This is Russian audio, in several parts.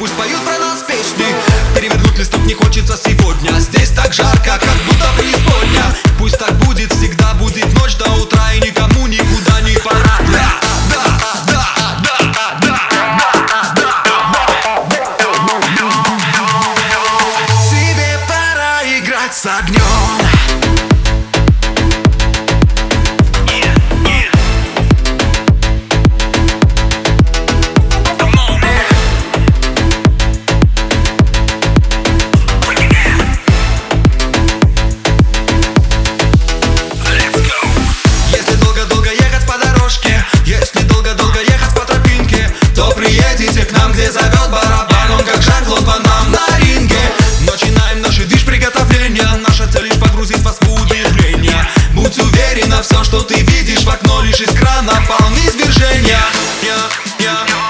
пусть поют про нас песни Перевернуть листок не хочется сегодня. Здесь так жарко, как будто преисподня Пусть так будет, всегда будет ночь до утра И никому никуда не пора. Да, да, да, да, да, да. Тебе пора играть с огнем приедете к нам, где зовет барабан Он как Жан-Клод Ван Дам на ринге. Начинаем наши движ приготовления Наша цель лишь погрузить вас в удивление Будь уверена, все, что ты видишь в окно Лишь из крана полны извержения. Я, я,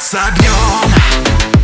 с огнем